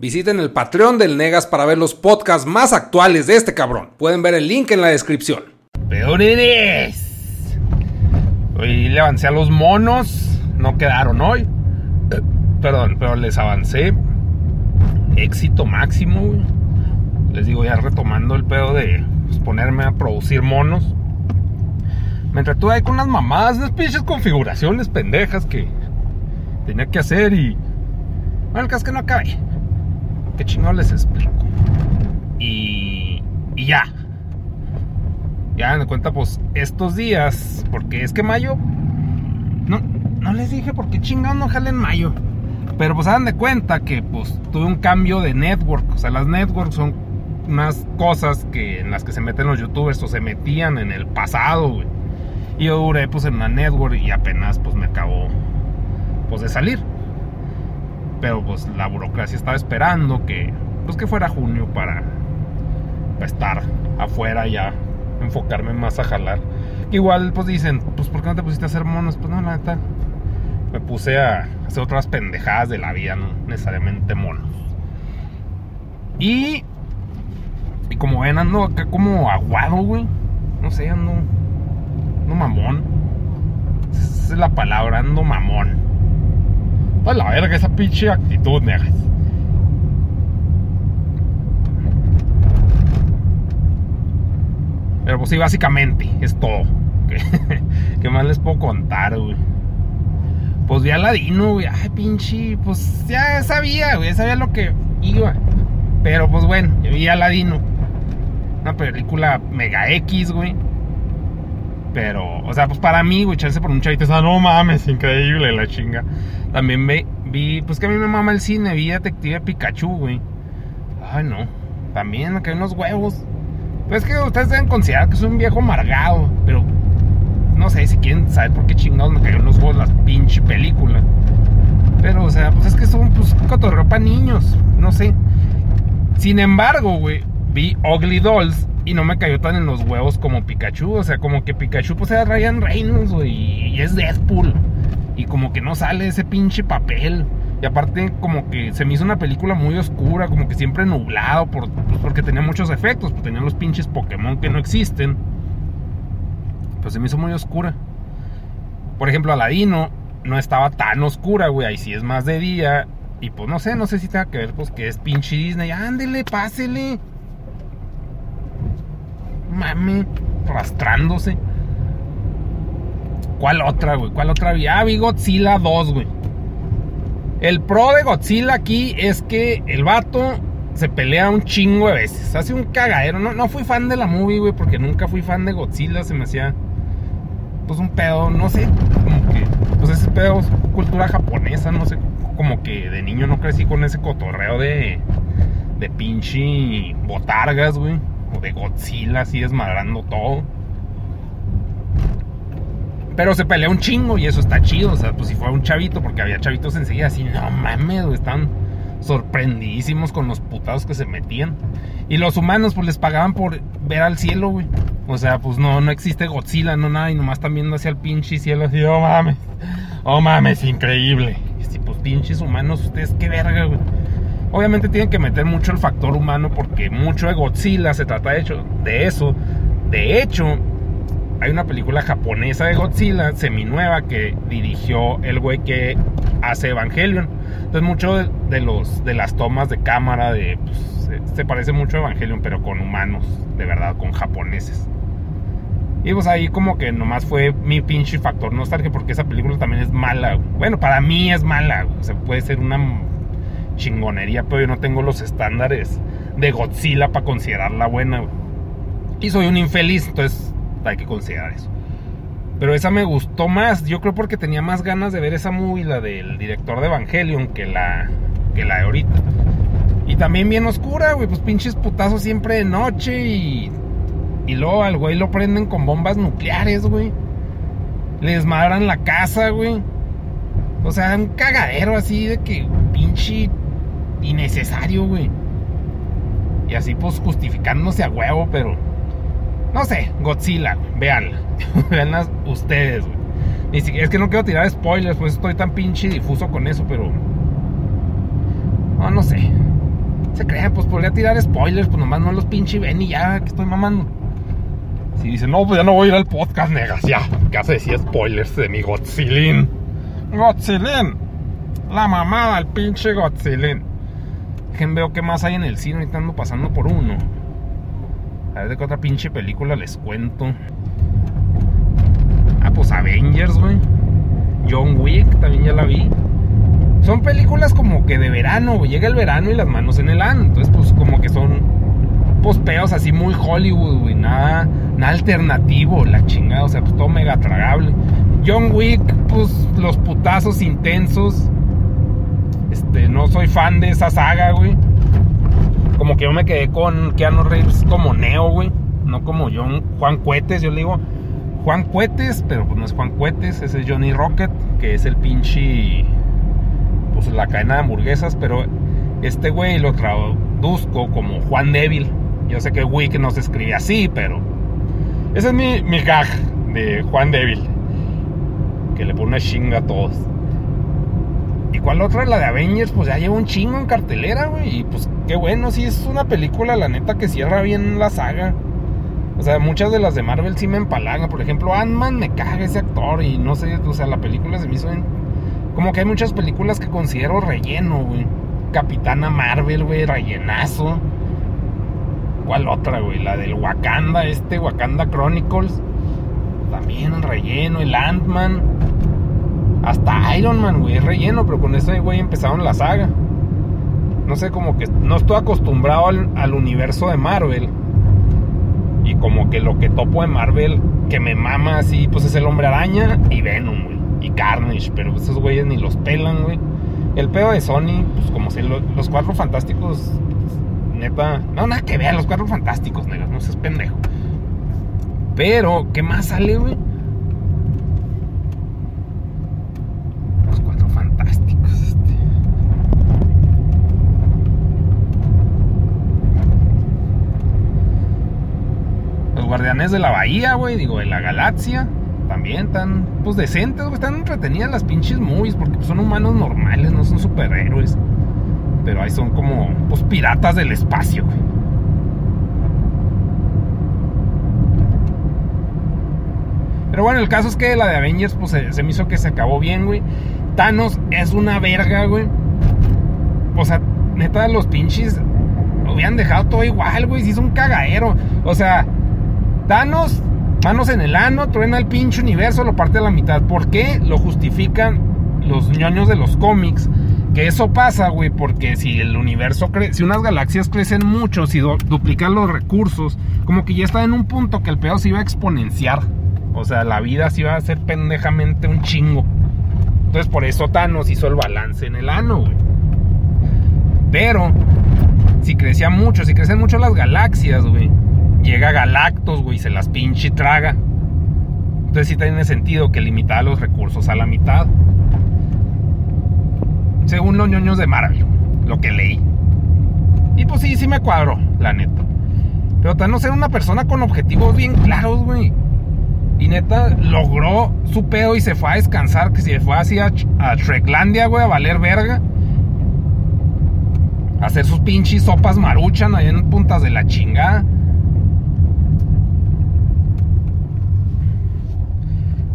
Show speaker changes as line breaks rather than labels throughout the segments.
Visiten el Patreon del Negas para ver los podcasts más actuales de este cabrón. Pueden ver el link en la descripción.
Peores. Hoy le avancé a los monos. No quedaron hoy. Eh, perdón, pero les avancé. Éxito máximo. Les digo, ya retomando el pedo de pues, ponerme a producir monos. Me entretuve ahí con unas mamadas, unas pinches configuraciones pendejas que tenía que hacer y. Bueno, el caso es que no acabé. ¿Qué chingón les explico? Y. Y ya. Ya me cuenta, pues, estos días. Porque es que mayo. No, no les dije por qué chingados no jalen mayo. Pero pues hagan de cuenta que pues tuve un cambio de network. O sea, las networks son unas cosas que en las que se meten los youtubers o se metían en el pasado. Y yo duré pues en una network y apenas pues me acabó pues de salir. Pero pues la burocracia estaba esperando que pues que fuera junio para, estar afuera ya, enfocarme más a jalar. Igual pues dicen, pues ¿por qué no te pusiste a hacer monos? Pues no, la neta me puse a hacer otras pendejadas de la vida, no necesariamente monos. Y, y como ven, ando acá como aguado, güey. No sé, ando, ando mamón. Esa es la palabra, ando mamón. A la verga, esa pinche actitud, negas. Pero pues sí, básicamente, es todo. ¿Qué, más les puedo contar, güey? Pues vi a Ladino, güey. Ay, pinche. Pues ya sabía, güey. Sabía lo que iba. Pero pues bueno, vi a Ladino. Una película mega X, güey. Pero, o sea, pues para mí, güey, echarse por un chavito, o no mames, increíble la chinga. También vi, pues que a mí me mama el cine, vi Detective Pikachu, güey. Ay, no. También me caen unos huevos. Pues es que ustedes deben considerar que soy un viejo amargado, pero no sé si quieren saber por qué chingados me cayeron los huevos las pinche película. Pero, o sea, pues es que son pues cotorreo para niños, no sé. Sin embargo, güey, vi Ugly Dolls y no me cayó tan en los huevos como Pikachu. O sea, como que Pikachu pues era Ryan Reynolds, güey, y es Deadpool. Y como que no sale ese pinche papel. Y aparte como que se me hizo una película muy oscura, como que siempre nublado, por, pues porque tenía muchos efectos, pues tenía los pinches Pokémon que no existen. Pues se me hizo muy oscura. Por ejemplo, Aladino no estaba tan oscura, güey, ahí sí es más de día. Y pues no sé, no sé si tenga que ver, pues que es pinche Disney. Ándele, pásele. Mame, arrastrándose. ¿Cuál otra, güey? ¿Cuál otra había? Ah, vi Godzilla 2, güey. El pro de Godzilla aquí es que el vato se pelea un chingo de veces. Hace un cagadero. No, no fui fan de la movie, güey, porque nunca fui fan de Godzilla. Se me hacía, pues, un pedo, no sé, como que, pues, ese pedo es cultura japonesa, no sé. Como que de niño no crecí con ese cotorreo de, de pinche botargas, güey. De Godzilla así desmadrando todo. Pero se pelea un chingo y eso está chido. O sea, pues si fue un chavito, porque había chavitos enseguida así, no mames, están sorprendidísimos con los putados que se metían. Y los humanos, pues les pagaban por ver al cielo, güey. O sea, pues no, no existe Godzilla, no nada, y nomás están viendo hacia el pinche cielo así, oh mames, oh mames, increíble. Y así, pues pinches humanos, ustedes qué verga, güey. Obviamente tienen que meter mucho el factor humano porque mucho de Godzilla se trata de, hecho, de eso. De hecho, hay una película japonesa de Godzilla, seminueva, que dirigió el güey que hace Evangelion. Entonces, mucho de, los, de las tomas de cámara de, pues, se, parece mucho a Evangelion, pero con humanos, de verdad, con japoneses. Y pues ahí como que nomás fue mi pinche factor nostalgia, porque esa película también es mala. Bueno, para mí es mala. O puede ser una chingonería, pero yo no tengo los estándares de Godzilla para considerarla buena. Y soy un infeliz, entonces hay que considerar eso. Pero esa me gustó más, yo creo porque tenía más ganas de ver esa movie, la del director de Evangelion, que la, que la de ahorita. Y también bien oscura, güey, pues pinches putazos siempre de noche y... Y luego al güey lo prenden con bombas nucleares, güey. Le desmadran la casa, güey. O sea, un cagadero así de que pinche innecesario, güey. Y así pues justificándose a huevo, pero no sé, Godzilla, véanla. Veanla ustedes, güey. es que no quiero tirar spoilers, pues estoy tan pinche difuso con eso, pero. No, no sé. Se crean, pues podría tirar spoilers, pues nomás no los pinche ven y ya, que estoy mamando. Si dicen, no, pues ya no voy a ir al podcast, negas, ya. ¿Qué hace decir spoilers de mi Godzillin? Godzillin. La mamada, el pinche Godzillin. Dejen veo qué más hay en el cine, ahorita ando pasando por uno. A ver de qué otra pinche película les cuento. Ah, pues Avengers, güey. John Wick, también ya la vi. Son películas como que de verano, güey. Llega el verano y las manos en el ano. Entonces, pues como que son pospeos así muy Hollywood, güey. Nada, nada alternativo, la chingada. O sea, pues todo mega tragable. John Wick, pues los putazos intensos. Este, no soy fan de esa saga, güey. Como que yo me quedé con Keanu Reeves como Neo, güey. No como John, Juan Cuetes, yo le digo Juan Cuetes, pero pues no es Juan Cuetes, ese es Johnny Rocket, que es el pinche. Pues la cadena de hamburguesas, pero este güey lo traduzco como Juan Débil. Yo sé que Wick no se escribe así, pero. Ese es mi, mi gag de Juan Débil. Que le pone chinga a todos. ¿Y cuál otra? La de Avengers, pues ya lleva un chingo en cartelera, güey. Y pues qué bueno, sí es una película, la neta, que cierra bien la saga. O sea, muchas de las de Marvel sí me empalagan. Por ejemplo, Ant-Man me caga ese actor y no sé, o sea, la película se me hizo... En... Como que hay muchas películas que considero relleno, güey. Capitana Marvel, güey, rellenazo. ¿Cuál otra, güey? La del Wakanda, este, Wakanda Chronicles. También relleno, el Ant-Man. Hasta Iron Man, güey, es relleno, pero con ese, güey, empezaron la saga. No sé, como que no estoy acostumbrado al, universo de Marvel y como que lo que topo de Marvel, que me mama así, pues es el hombre araña y Venom, güey. Y Carnage, pero esos güeyes ni los pelan, güey. El pedo de Sony, pues como si lo, los cuatro fantásticos, neta. No, nada que ver, los cuatro fantásticos, negas, no seas pendejo. Pero, ¿qué más sale, güey? Los cuatro fantásticos, este. Los guardianes de la bahía, güey, digo, de la galaxia. También están, pues decentes, güey. Están entretenidas las pinches movies porque pues, son humanos normales, no son superhéroes. Pero ahí son como, pues, piratas del espacio, güey. Pero bueno, el caso es que la de Avengers, pues se, se me hizo que se acabó bien, güey. Thanos es una verga, güey. O sea, neta, los pinches hubieran dejado todo igual, güey. Si es un cagadero. O sea, Thanos, manos en el ano, truena el pinche universo, lo parte a la mitad. ¿Por qué? Lo justifican los ñoños de los cómics. Que eso pasa, güey, porque si el universo crece, si unas galaxias crecen mucho, si du duplican los recursos, como que ya está en un punto que el pedo se iba a exponenciar. O sea, la vida se iba a hacer pendejamente un chingo. Entonces por eso Thanos hizo el balance en el ano, güey. Pero, si crecía mucho, si crecen mucho las galaxias, güey llega Galactus, güey, se las pinche traga. Entonces sí tiene sentido que limitara los recursos a la mitad. Según los ñoños de Marvel, lo que leí. Y pues sí, sí me cuadró, la neta. Pero Thanos era una persona con objetivos bien claros, güey. Y neta, logró su pedo y se fue a descansar, que se fue así a, a Treklandia, güey, a valer verga. A hacer sus pinches sopas maruchan ahí en puntas de la chingada.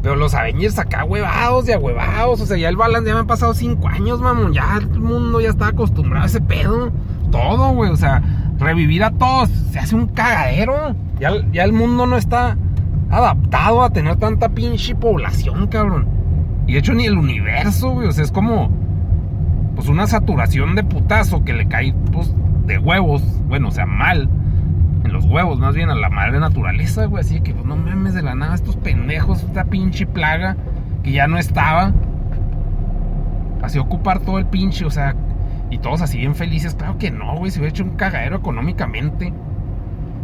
Pero los Avengers acá huevados y huevados. O sea, ya el balance ya me han pasado cinco años, mamón. Ya el mundo ya está acostumbrado a ese pedo. Todo, güey. O sea, revivir a todos se hace un cagadero. Ya, ya el mundo no está adaptado a tener tanta pinche población, cabrón. Y de hecho ni el universo, güey. O sea, es como. Pues una saturación de putazo que le cae, pues, de huevos. Bueno, o sea, mal los huevos, más bien a la madre naturaleza, güey. Así que, pues no memes de la nada, estos pendejos, esta pinche plaga que ya no estaba. Así ocupar todo el pinche, o sea, y todos así bien felices. Claro que no, güey, se hubiera hecho un cagadero económicamente.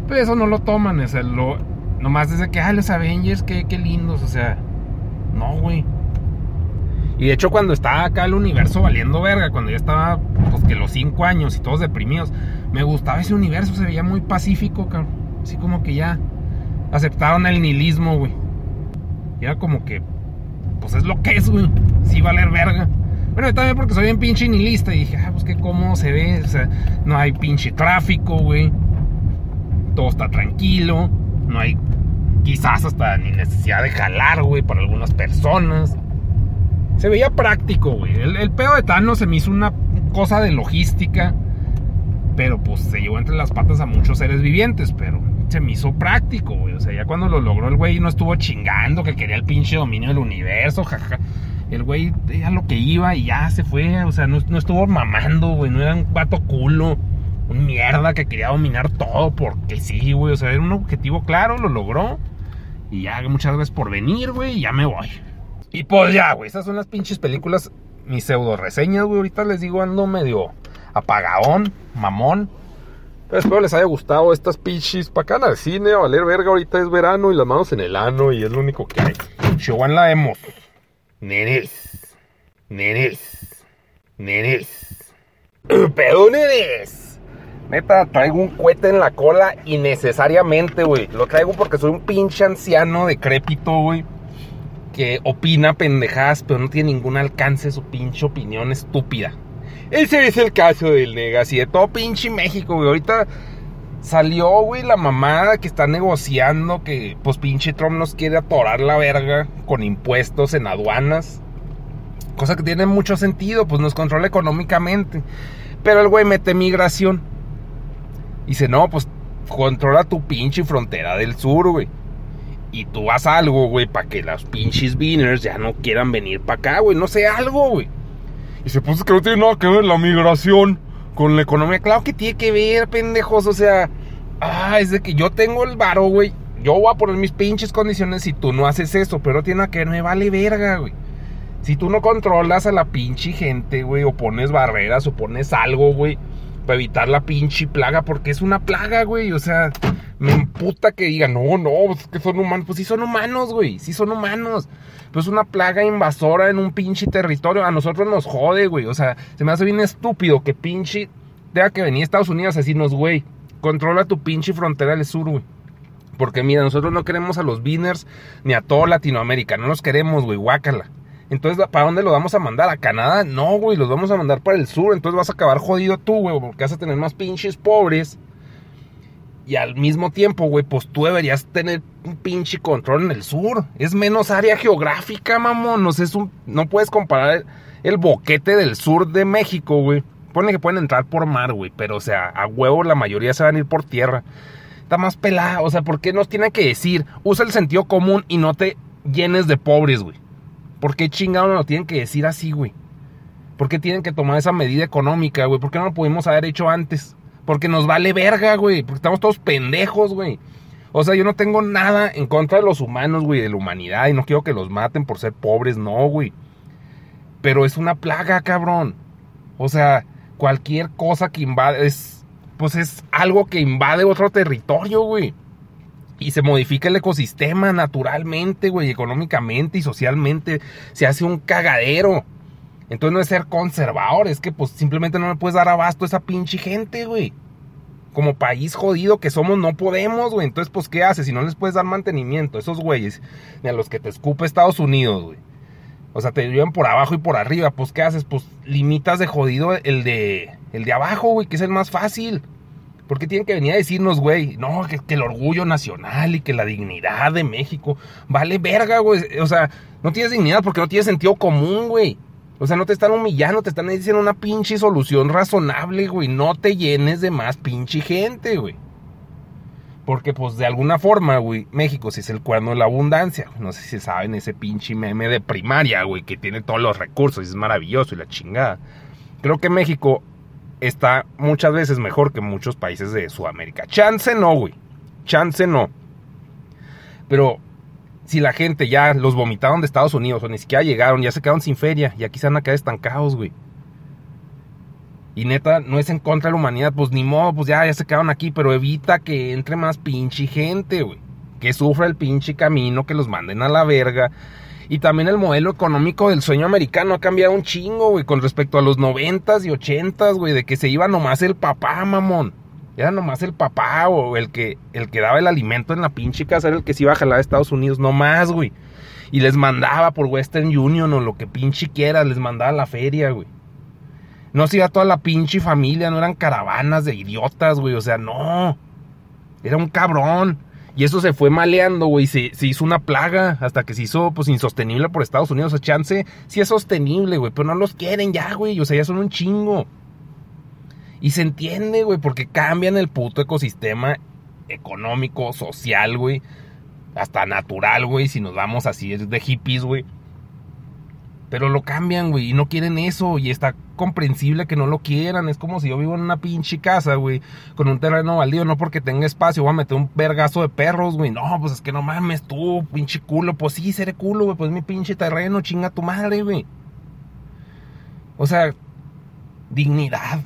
Pero eso no lo toman, o sea, lo, nomás desde que, ah, los Avengers, qué, qué lindos, o sea, no, güey. Y de hecho, cuando estaba acá el universo valiendo verga, cuando ya estaba, pues que los cinco años y todos deprimidos, me gustaba ese universo, se veía muy pacífico, cabrón. Así como que ya aceptaron el nihilismo, güey. Era como que, pues es lo que es, güey. Sí, valer verga. Bueno, también porque soy bien pinche nihilista y dije, ah, pues que cómo se ve, o sea, no hay pinche tráfico, güey. Todo está tranquilo, no hay quizás hasta ni necesidad de jalar, güey, para algunas personas. Se veía práctico, güey. El, el pedo de Thanos se me hizo una cosa de logística, pero pues se llevó entre las patas a muchos seres vivientes, pero se me hizo práctico, güey. O sea, ya cuando lo logró el güey no estuvo chingando que quería el pinche dominio del universo, jaja. El güey ya lo que iba y ya se fue, o sea, no, no estuvo mamando, güey. No era un vato culo, un mierda que quería dominar todo porque sí, güey. O sea, era un objetivo claro, lo logró. Y ya, muchas gracias por venir, güey, y ya me voy. Y pues ya, güey, esas son las pinches películas, mis pseudo reseñas, güey. Ahorita les digo, ando medio apagadón, mamón. Pero espero les haya gustado estas pinches pa' acá al cine, a valer verga. Ahorita es verano y las manos en el ano y es lo único que hay. Chihuahua la hemos. Nenes. Nenes. Nenes. Pedo, nenes. Neta, traigo un cohete en la cola innecesariamente, güey. Lo traigo porque soy un pinche anciano decrépito, güey. Que opina pendejadas, pero no tiene ningún alcance su pinche opinión estúpida. Ese es el caso del Negas y de todo pinche México, güey. Ahorita salió, güey, la mamada que está negociando que, pues, pinche Trump nos quiere atorar la verga con impuestos en aduanas. Cosa que tiene mucho sentido, pues nos controla económicamente. Pero el güey mete migración. Y dice, no, pues controla tu pinche frontera del sur, güey. Y tú haz algo, güey, para que las pinches beaners ya no quieran venir para acá, güey. No sé, algo, güey. Dice, pues es que no tiene nada que ver la migración con la economía. Claro que tiene que ver, pendejos. O sea, ah, es de que yo tengo el varo, güey. Yo voy a poner mis pinches condiciones si tú no haces eso. Pero tiene que ver, me vale verga, güey. Si tú no controlas a la pinche gente, güey, o pones barreras o pones algo, güey para evitar la pinche plaga, porque es una plaga, güey. O sea, me emputa que digan, no, no, es que son humanos. Pues sí son humanos, güey, sí son humanos. Pero es una plaga invasora en un pinche territorio. A nosotros nos jode, güey. O sea, se me hace bien estúpido que pinche tenga que venir a Estados Unidos a decirnos, güey, controla tu pinche frontera del sur, güey. Porque mira, nosotros no queremos a los Beaners ni a toda Latinoamérica. No los queremos, güey, guácala. Entonces, ¿para dónde lo vamos a mandar? ¿A Canadá? No, güey, los vamos a mandar para el sur. Entonces vas a acabar jodido tú, güey, porque vas a tener más pinches pobres. Y al mismo tiempo, güey, pues tú deberías tener un pinche control en el sur. Es menos área geográfica, mamón. No, es un, no puedes comparar el, boquete del sur de México, güey. Pone que pueden entrar por mar, güey. Pero, o sea, a huevo la mayoría se van a ir por tierra. Está más pelada. O sea, ¿por qué nos tiene que decir? Usa el sentido común y no te llenes de pobres, güey. ¿Por qué chingado no lo tienen que decir así, güey? ¿Por qué tienen que tomar esa medida económica, güey? ¿Por qué no lo pudimos haber hecho antes? Porque nos vale verga, güey. Porque estamos todos pendejos, güey. O sea, yo no tengo nada en contra de los humanos, güey, de la humanidad. Y no quiero que los maten por ser pobres, no, güey. Pero es una plaga, cabrón. O sea, cualquier cosa que invade es. Pues es algo que invade otro territorio, güey y se modifica el ecosistema naturalmente, güey, económicamente y socialmente. Se hace un cagadero. Entonces no es ser conservador, es que pues simplemente no le puedes dar abasto a esa pinche gente, güey. Como país jodido que somos, no podemos, güey. Entonces, pues, ¿qué haces? Si no les puedes dar mantenimiento esos güeyes, ni a los que te escupe Estados Unidos, güey. O sea, te llevan por abajo y por arriba, pues, ¿qué haces? Pues limitas de jodido el de, el de abajo, güey, que es el más fácil. ¿Por qué tienen que venir a decirnos, güey? No, que, el orgullo nacional y que la dignidad de México. Vale verga, güey. O sea, no tienes dignidad porque no tienes sentido común, güey. O sea, no te están humillando, te están diciendo una pinche solución razonable, güey. No te llenes de más pinche gente, güey. Porque, pues, de alguna forma, güey, México sí es el cuerno de la abundancia. No sé si saben ese pinche meme de primaria, güey, que tiene todos los recursos y es maravilloso y la chingada. Creo que México está muchas veces mejor que muchos países de Sudamérica. Chance no, güey. Chance no. Pero si la gente ya los vomitaron de Estados Unidos o ni siquiera llegaron, ya se quedaron sin feria y aquí se van a quedar estancados, güey. Y neta, no es en contra de la humanidad, pues ni modo, pues ya, ya se quedaron aquí, pero evita que entre más pinche gente, güey. Que sufra el pinche camino, que los manden a la verga y también el modelo económico del sueño americano ha cambiado un chingo, güey, con respecto a los noventas y ochentas, güey, de que se iba nomás el papá, mamón. Era nomás el papá o el que, el que daba el alimento en la pinche casa, era el que se iba a jalar a Estados Unidos, nomás, güey. Y les mandaba por Western Union o lo que pinche quiera, les mandaba la feria, güey. No se iba toda la pinche familia, no eran caravanas de idiotas, güey. O sea, no. Era un cabrón. Y eso se fue maleando, güey. Se, se hizo una plaga hasta que se hizo, pues, insostenible por Estados Unidos. O sea, chance sí es sostenible, güey. Pero no los quieren ya, güey. O sea, ya son un chingo. Y se entiende, güey, porque cambian el puto ecosistema económico, social, güey. Hasta natural, güey. Si nos vamos así de hippies, güey. Pero lo cambian, güey, y no quieren eso. Y está comprensible que no lo quieran. Es como si yo vivo en una pinche casa, güey, con un terreno baldío. No porque tenga espacio, voy a meter un vergazo de perros, güey. No, pues es que no mames tú, pinche culo. Pues sí, seré culo, güey. Pues mi pinche terreno, chinga tu madre, güey. O sea, dignidad.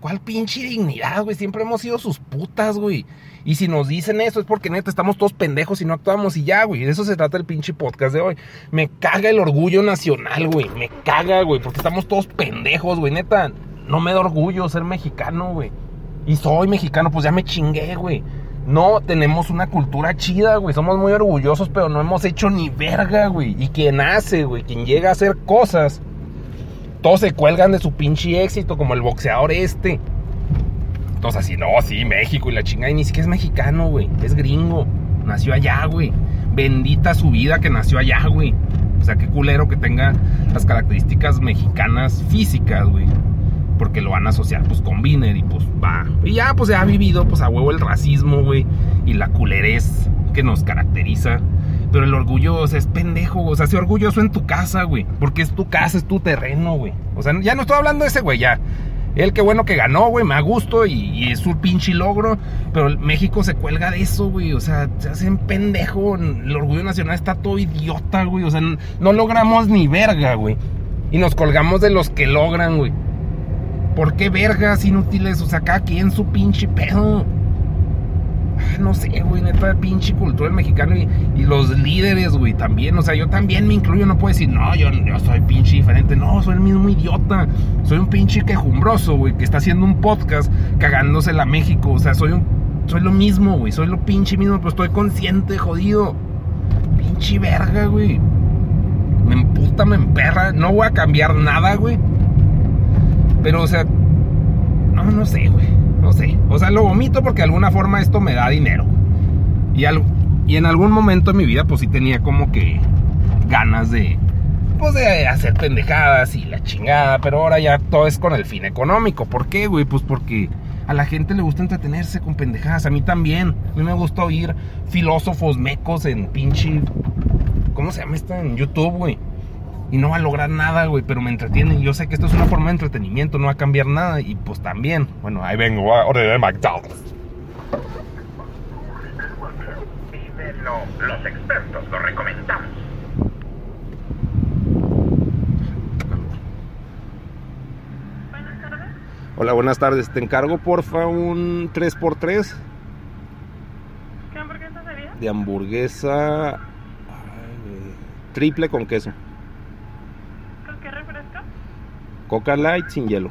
¿Cuál pinche dignidad, güey? Siempre hemos sido sus putas, güey. Y si nos dicen eso es porque neta estamos todos pendejos y no actuamos y ya, güey. De eso se trata el pinche podcast de hoy. Me caga el orgullo nacional, güey. Me caga, güey, porque estamos todos pendejos, güey. Neta, no me da orgullo ser mexicano, güey. Y soy mexicano, pues ya me chingué, güey. No tenemos una cultura chida, güey. Somos muy orgullosos, pero no hemos hecho ni verga, güey. Y quien hace, güey, quien llega a hacer cosas, todos se cuelgan de su pinche éxito, como el boxeador este. Todos así, no, sí, México y la chingada. Y ni siquiera es mexicano, güey. Es gringo. Nació allá, güey. Bendita su vida que nació allá, güey. O sea, qué culero que tenga las características mexicanas físicas, güey. Porque lo van a asociar, pues, con Viner y pues va. Y ya, pues, ya ha vivido, pues, a huevo el racismo, güey. Y la culerez que nos caracteriza. Pero el orgullo, o sea, es pendejo, o sea, sé orgulloso en tu casa, güey. Porque es tu casa, es tu terreno, güey. O sea, ya no estoy hablando de ese, güey, ya. Él qué bueno que ganó, güey, me da gusto y, es un pinche logro. Pero México se cuelga de eso, güey. O sea, se hacen pendejo. El orgullo nacional está todo idiota, güey. O sea, no, logramos ni verga, güey. Y nos colgamos de los que logran, güey. ¿Por qué vergas inútiles? O sea, cada quien su pinche pedo. Ah, no sé, güey, neta, pinche cultura mexicana y, y, los líderes, güey, también. O sea, yo también me incluyo, no puedo decir, no, yo, yo soy pinche diferente. No, soy el mismo idiota. Soy un pinche quejumbroso, güey, que está haciendo un podcast cagándose a México. O sea, soy un. Soy lo mismo, güey. Soy lo pinche mismo, pero estoy consciente, jodido. Pinche verga, güey. Me emputa, me emperra. No voy a cambiar nada, güey. Pero, o sea. No, no sé, güey. No sé. O sea, lo vomito porque de alguna forma esto me da dinero. Y, y en algún momento de mi vida, pues sí tenía como que ganas de. Pues de hacer pendejadas y la chingada. Pero ahora ya todo es con el fin económico. ¿Por qué, güey? Pues porque a la gente le gusta entretenerse con pendejadas. A mí también. A mí me gusta oír filósofos mecos en pinche. ¿Cómo se llama esto? En YouTube, güey y no va a lograr nada, güey, pero me entretienen. Yo sé que esto es una forma de entretenimiento, no va a cambiar nada y pues también. Bueno, ahí vengo a ordenar McDonald's.
Los expertos lo recomendamos.
Buenas tardes. Hola, buenas tardes. Te encargo, porfa, un 3x3.
¿Qué hamburguesa sería?
De hamburguesa triple con queso. Coca Light sin hielo.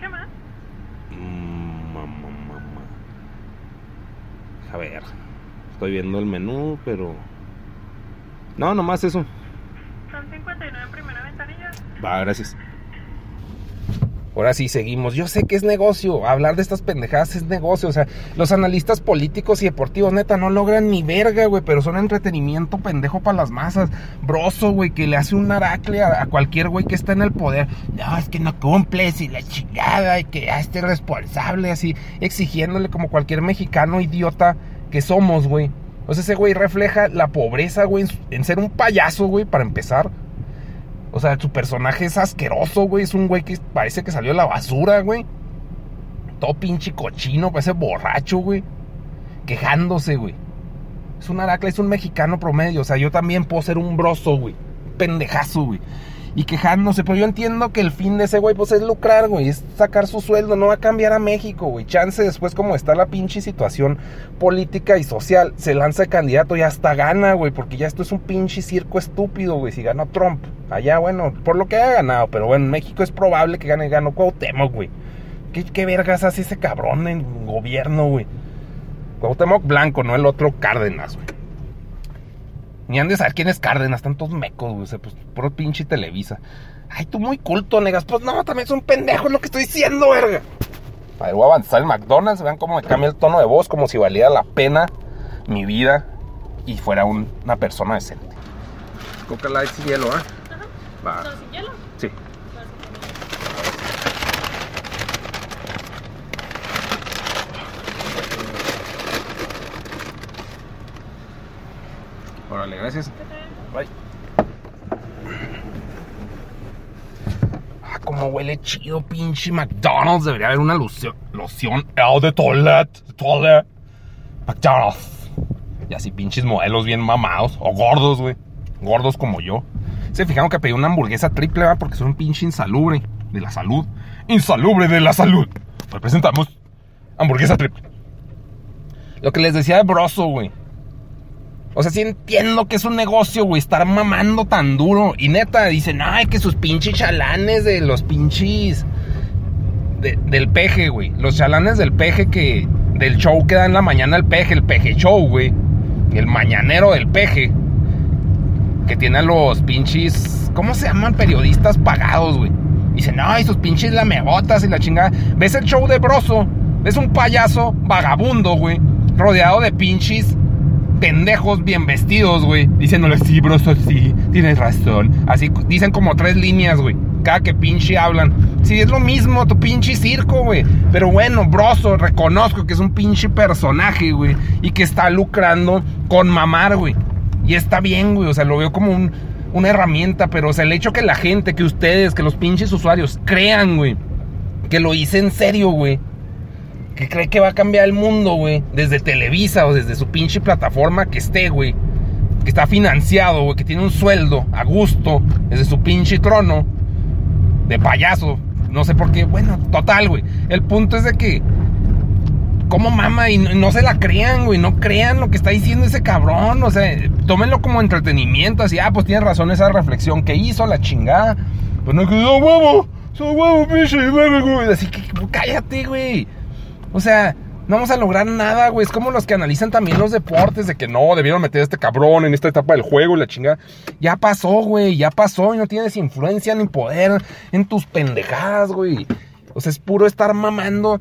¿Qué más?
Mm, mamá, mamá. A ver. Estoy viendo el menú, pero... No, nomás eso.
Son 59 en primera ventanilla.
Va, gracias. Ahora sí, seguimos. Yo sé que es negocio. Hablar de estas pendejadas es negocio. O sea, los analistas políticos y deportivos, neta, no logran ni verga, güey. Pero son entretenimiento pendejo para las masas. Broso, güey, que le hace un aracle a, cualquier güey que está en el poder. No, es que no cumples y la chingada y que ya esté responsable, así, exigiéndole como cualquier mexicano idiota que somos, güey. O sea, ese güey refleja la pobreza, güey, en ser un payaso, güey, para empezar. O sea, su personaje es asqueroso, güey. Es un güey que parece que salió de la basura, güey. Todo pinche cochino, parece borracho, güey. Quejándose, güey. Es un aracle, es un mexicano promedio. O sea, yo también puedo ser un broso, güey. Pendejazo, güey y quejándose. Pero yo entiendo que el fin de ese güey, pues es lucrar, güey, es sacar su sueldo, no va a cambiar a México, güey. Chance después, como está la pinche situación política y social, se lanza el candidato y hasta gana, güey, porque ya esto es un pinche circo estúpido, güey. Si ganó Trump, allá, bueno, por lo que haya ganado, pero bueno, en México es probable que gane, ganó Cuauhtémoc, güey. ¿Qué, ¿Qué vergas hace ese cabrón en gobierno, güey? Cuauhtémoc Blanco, no el otro Cárdenas, güey. Ni han de saber quién es Cárdenas, están todos mecos, güey. O sea, pues puro pinche Televisa. Ay, tú muy culto, negas. Pues no, también es un pendejo, es lo que estoy diciendo, verga. A ver, voy a avanzar el McDonald's. Vean cómo me cambia el tono de voz, como si valiera la pena mi vida y fuera un- una persona decente. Coca Light y hielo, ¿ah? Va.
¿No, sin hielo?
Sí. Órale, gracias. Bye. Ah, como huele chido, pinche McDonald's. Debería haber una loción. Loción. De toilet. Toilet. McDonald's. Y así pinches modelos bien mamados. O gordos, güey. Gordos como yo. Se fijaron que pedí una hamburguesa triple, ¿va? Porque soy un pinche insalubre de la salud. Insalubre de la salud. Hoy presentamos hamburguesa triple. Lo que les decía de Broso, güey. O sea, sí entiendo que es un negocio, güey, estar mamando tan duro. Y neta, dicen, ay, que sus pinches chalanes de los pinches. de- del peje, güey. Los chalanes del peje que. del show que da en la mañana el peje, el peje show, güey. El mañanero del peje. Que tiene a los pinches. ¿Cómo se llaman? Periodistas pagados, güey. Dicen, ay, sus pinches lamegotas y la chingada. ¿Ves el show de Broso? ¿Ves un payaso vagabundo, güey? Rodeado de pinches pendejos bien vestidos, güey. Diciéndole, sí, broso, sí, tienes razón. Así dicen como tres líneas, güey. Cada que pinche hablan. Sí, es lo mismo, tu pinche circo, güey. Pero bueno, broso, reconozco que es un pinche personaje, güey. Y que está lucrando con mamar, güey. Y está bien, güey. O sea, lo veo como un- una herramienta. Pero, o sea, el hecho que la gente, que ustedes, que los pinches usuarios crean, güey. Que lo hice en serio, güey que cree que va a cambiar el mundo, güey, desde Televisa o desde su pinche plataforma que esté, güey, que está financiado, güey, que tiene un sueldo a gusto desde su pinche trono de payaso, no sé por qué, bueno, total, güey. El punto es de que ¿Cómo mama? Y no, se la crean, güey. No crean lo que está diciendo ese cabrón. O sea, tómenlo como entretenimiento. Así, ah, pues tiene razón esa reflexión que hizo la chingada. Pues no, que no, huevo. Soy huevo, pinche, güey. Así que cállate, güey. O sea, no vamos a lograr nada, güey. Es como los que analizan también los deportes, de que no, debieron meter a este cabrón en esta etapa del juego y la chingada. Ya pasó, güey, ya pasó y no tienes influencia ni poder en tus pendejadas, güey. O sea, es puro estar mamando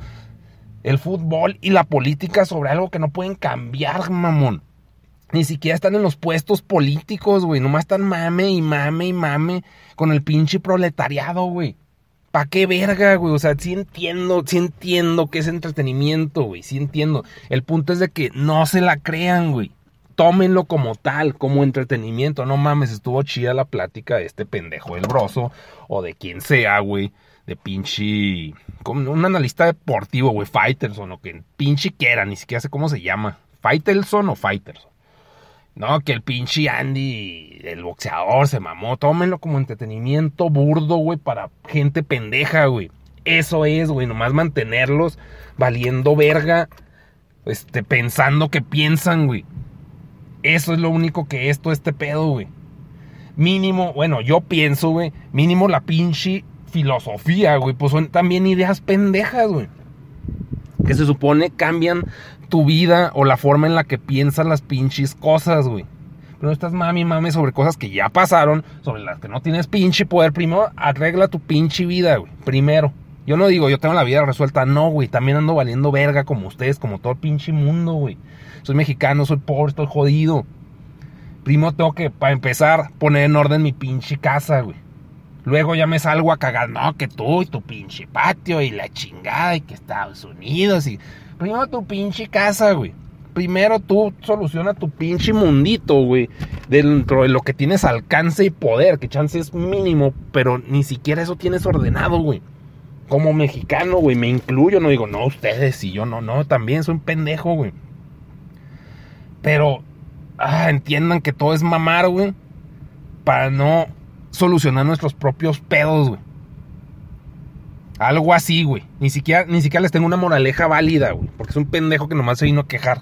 el fútbol y la política sobre algo que no pueden cambiar, mamón. Ni siquiera están en los puestos políticos, güey. Nomás están mame y mame y mame con el pinche proletariado, güey. ¿Pa' qué verga, güey? O sea, sí entiendo, sí entiendo que es entretenimiento, güey. Sí entiendo. El punto es de que no se la crean, güey. Tómenlo como tal, como entretenimiento. No mames, estuvo chida la plática de este pendejo del broso o de quien sea, güey. De pinche. Como un analista deportivo, güey. Fighterson o que pinche quiera, ni siquiera sé cómo se llama. Fighterson o Fighterson. No, que el pinche Andy, el boxeador, se mamó. Tómenlo como entretenimiento burdo, güey, para gente pendeja, güey. Eso es, güey, nomás mantenerlos valiendo verga, este, pensando que piensan, güey. Eso es lo único que es todo este pedo, güey. Mínimo, bueno, yo pienso, güey, mínimo la pinche filosofía, güey, pues son también ideas pendejas, güey. Que se supone cambian tu vida o la forma en la que piensas las pinches cosas, güey. Pero no estás mami, mami sobre cosas que ya pasaron, sobre las que no tienes pinche poder. Primero, arregla tu pinche vida, güey. Primero. Yo no digo, yo tengo la vida resuelta. No, güey. También ando valiendo verga como ustedes, como todo el pinche mundo, güey. Soy mexicano, soy pobre, estoy jodido. Primero tengo que, para empezar, poner en orden mi pinche casa, güey. Luego ya me salgo a cagar, no, que tú y tu pinche patio y la chingada y que Estados Unidos y... Primero tu pinche casa, güey. Primero tú soluciona tu pinche mundito, güey. Dentro de lo que tienes alcance y poder, que chance es mínimo, pero ni siquiera eso tienes ordenado, güey. Como mexicano, güey, me incluyo, no digo, no, ustedes y yo, no, no, también soy un pendejo, güey. Pero, ah, entiendan que todo es mamar, güey. Para no solucionar nuestros propios pedos, güey. Algo así, güey. Ni siquiera, ni siquiera les tengo una moraleja válida, güey. Porque es un pendejo que nomás se vino a quejar.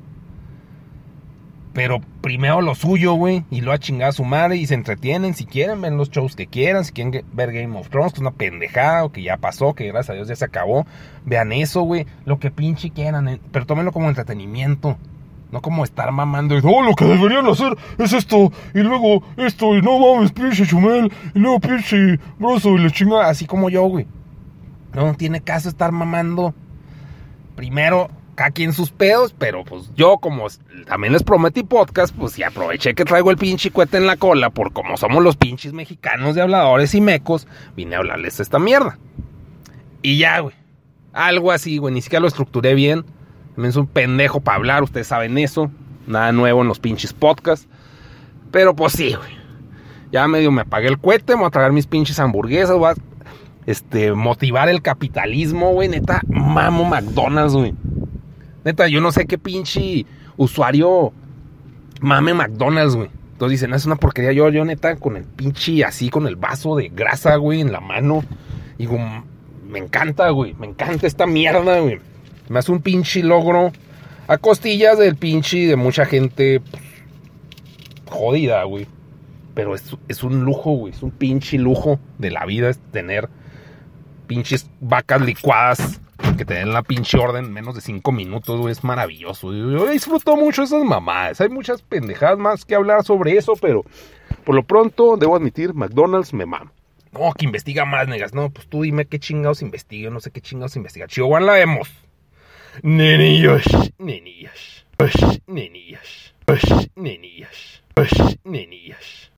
Pero primero lo suyo, güey. Y lo a chingar a su madre. Y se entretienen. Si quieren, ven los shows que quieran. Si quieren ver Game of Thrones, que es una pendejada. O que ya pasó. Que gracias a Dios ya se acabó. Vean eso, güey. Lo que pinche quieran. eh, Pero tómenlo como entretenimiento. No como estar mamando. y, Oh, lo que deberían hacer es esto. Y luego esto. Y no mames, pinche Chumel. Y luego pinche Broso. Y la chingada. Así como yo, güey. No tiene caso estar mamando. Primero, cada quien sus pedos, pero pues yo como también les prometí podcast, pues y aproveché que traigo el pinche cuete en la cola, por como somos los pinches mexicanos de habladores y mecos, vine a hablarles esta mierda. Y ya, güey. Algo así, güey, ni siquiera lo estructuré bien. También es un pendejo para hablar, ustedes saben eso. Nada nuevo en los pinches podcasts. Pero pues sí, güey. Ya medio me apagué el cohete, me voy a tragar mis pinches hamburguesas, voy a este, motivar el capitalismo, güey. Neta, mamo McDonald's, güey. Neta, yo no sé qué pinche usuario mame McDonald's, güey. Entonces dicen, "No, es una porquería. Yo, yo, neta, con el pinche así, con el vaso de grasa, güey, en la mano. Digo, "M- me encanta, güey. Me encanta esta mierda, güey. Me hace un pinche logro a costillas del pinche de mucha gente pues, jodida, güey. Pero es, es un lujo, güey. Es un pinche lujo de la vida es tener pinches vacas licuadas que te den la pinche orden en menos de 5 minutos. Es maravilloso. Yo, disfruto mucho esas mamadas. Hay muchas pendejadas más que hablar sobre eso, pero por lo pronto, debo admitir, McDonald's me mama. No, que investiga más, negas. No, pues tú dime qué chingados investiga. No sé qué chingados investiga. Chihuahua la vemos. Nenillos, nenillas. Nenillas. Nenillas. Nenillas.